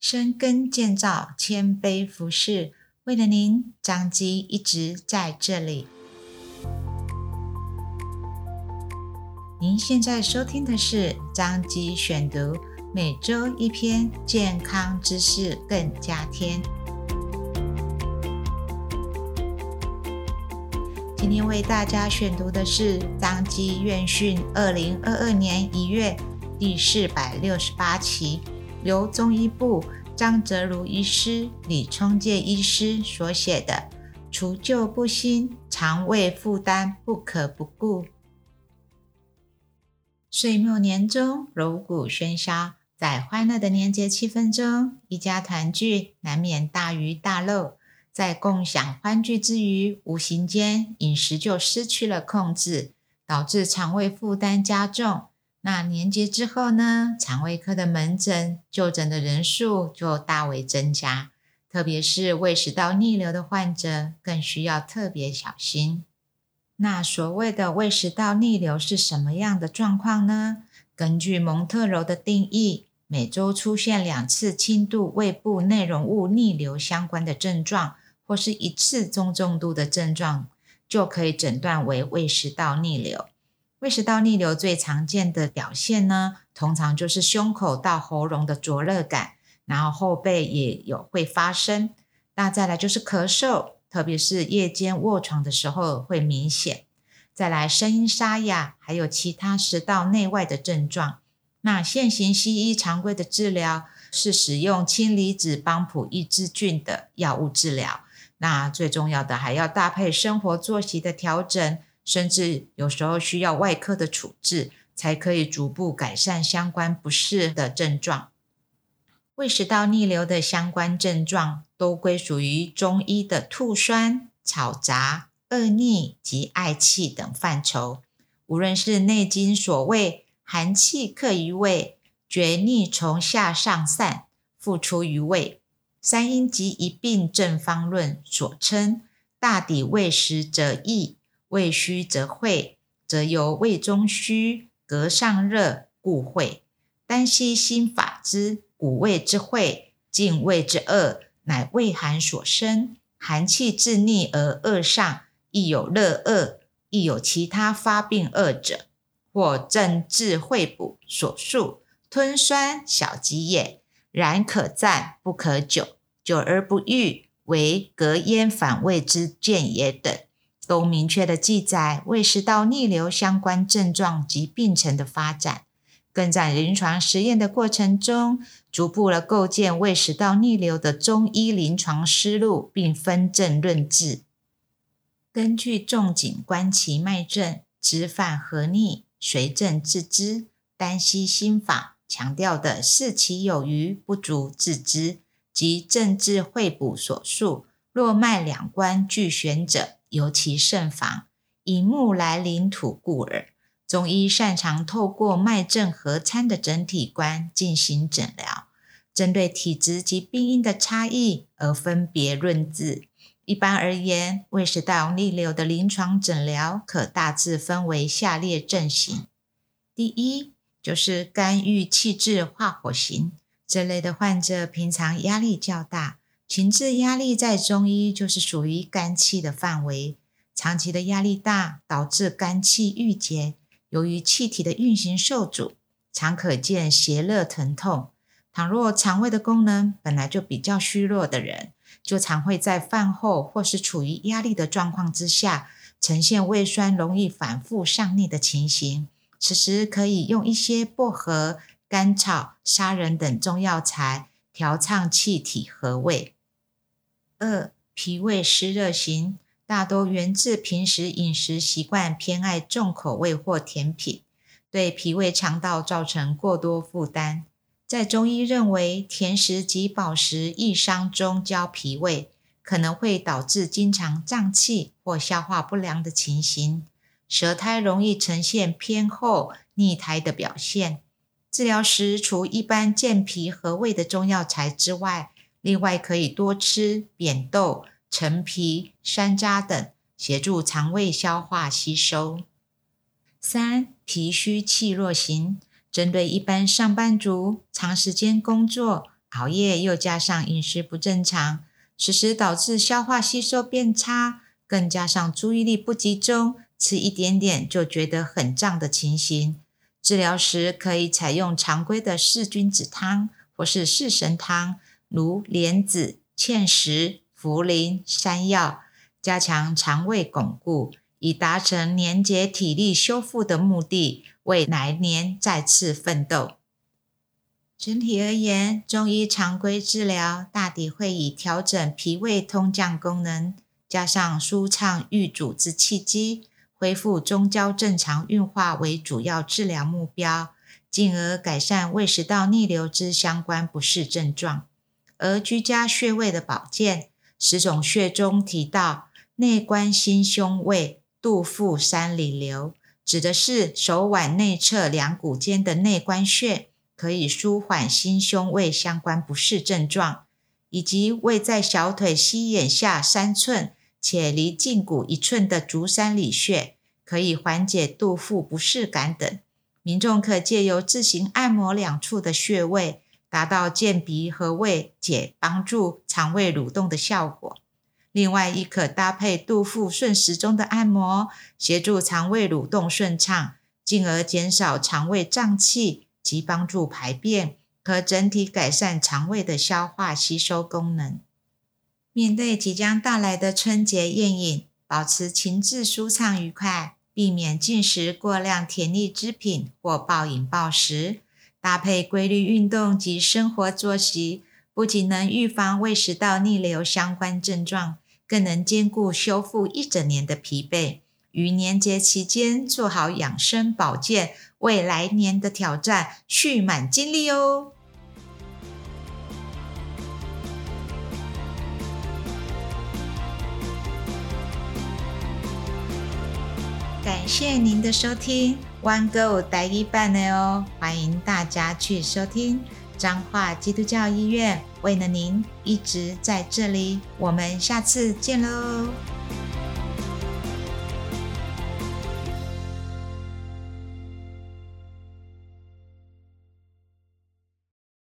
深耕建造，谦卑服侍。为了您，彰基一直在这里。您现在收听的是彰基选读，每周一篇健康知识，更加添。今天为大家选读的是彰基院讯二零二二年一月第四百六十八期。由中医部张泽如医师、李冲介医师所写的《除旧布新，肠胃负担不可不顾》。岁末年终，锣鼓喧嚣，在欢乐的年节气氛中，一家团聚难免大鱼大肉。在共享欢聚之余，无形间饮食就失去了控制，导致肠胃负担加重。那年节之后呢，肠胃科的门诊就诊的人数就大为增加，特别是胃食道逆流的患者，更需要特别小心。那所谓的胃食道逆流是什么样的状况呢？根据蒙特娄的定义，每周出现两次轻度胃部内容物逆流相关的症状，或是一次中重度的症状，就可以诊断为胃食道逆流。胃食道逆流最常见的表现呢，通常就是胸口到喉咙的灼热感，然后后背也有会发生。那再来就是咳嗽，特别是夜间卧床的时候会明显。再来声音沙哑，还有其他食道内外的症状。那现行西医常规的治疗是使用氢离子帮浦抑制菌的药物治疗。那最重要的还要搭配生活作息的调整。甚至有时候需要外科的处置，才可以逐步改善相关不适的症状。胃食道逆流的相关症状都归属于中医的吐酸、吵杂、恶逆及嗳气等范畴。无论是内经所谓寒气克于胃，厥逆从下上散，复出于胃，三阴及一病正方论所称，大抵胃食则易。胃虚则会，则由胃中虚，膈上热，故会。丹溪心法之五味之晦，静胃之恶，乃胃寒所生。寒气自逆而恶上，亦有热恶，亦有其他发病恶者，或正治会补所述，吞酸小疾也。然可暂，不可久，久而不愈，为隔咽反胃之见也等。都明确的记载胃食道逆流相关症状及病程的发展，更在临床实验的过程中，逐步了构建胃食道逆流的中医临床思路，并分症论治。根据仲景观其脉证，知犯何逆，随症治之，单悉心法强调的视其有余不足治之，即正治会补所述，络脉两关俱悬者。尤其慎防，以木来领土故耳。中医擅长透过脉证合参的整体观进行诊疗，针对体质及病因的差异而分别论治。一般而言，胃食道逆流的临床诊疗可大致分为下列症型：第一，就是肝郁气滞化火型，这类的患者平常压力较大。情志压力在中医就是属于肝气的范围，长期的压力大导致肝气郁结，由于气体的运行受阻，常可见胁热疼痛。倘若肠胃的功能本来就比较虚弱的人，就常会在饭后或是处于压力的状况之下，呈现胃酸容易反复上逆的情形。此时可以用一些薄荷、甘草、砂仁等中药材调畅气体和胃。二、脾胃湿热型，大多源自平时饮食习惯偏爱重口味或甜品，对脾胃肠道造成过多负担。在中医认为，甜食及饱食易伤中焦脾胃，可能会导致经常胀气或消化不良的情形，舌苔容易呈现偏厚、腻苔的表现。治疗时，除一般健脾和胃的中药材之外，另外，可以多吃扁豆、陈皮、山楂等，协助肠胃消化吸收。三、脾虚气弱型，针对一般上班族长时间工作、熬夜又加上饮食不正常，此时导致消化吸收变差，更加上注意力不集中，吃一点点就觉得很胀的情形。治疗时可以采用常规的四君子汤或是四神汤，如莲子、芡实、茯苓、山药，加强肠胃巩固，以达成年节体力修复的目的，为来年再次奋斗。整体而言，中医常规治疗大抵会以调整脾胃通降功能，加上舒畅郁阻之气机。恢复中焦正常运化为主要治疗目标，进而改善胃食道逆流之相关不适症状。而居家穴位的保健，十种穴中提到内关心胸胃肚腹三里留，指的是手腕内侧两股间的内关穴，可以舒缓心胸胃相关不适症状，以及位在小腿膝眼下三寸。且离胫骨一寸的足三里穴，可以缓解肚腹不适感等。民众可借由自行按摩两处的穴位，达到健脾和胃解帮助肠胃蠕动的效果。另外，亦可搭配肚腹顺时钟的按摩，协助肠胃蠕动顺畅，进而减少肠胃胀气及帮助排便，可整体改善肠胃的消化吸收功能。面对即将到来的春节宴饮，保持情志舒畅愉快，避免进食过量甜腻之品或暴饮暴食，搭配规律运动及生活作息，不仅能预防胃食道逆流相关症状，更能兼顾修复一整年的疲惫。于年节期间做好养生保健，为来年的挑战蓄满精力哦。感谢您的收听，One Go 待一半的哦，欢迎大家去收听彰化基督教医院，为了您一直在这里，我们下次见喽。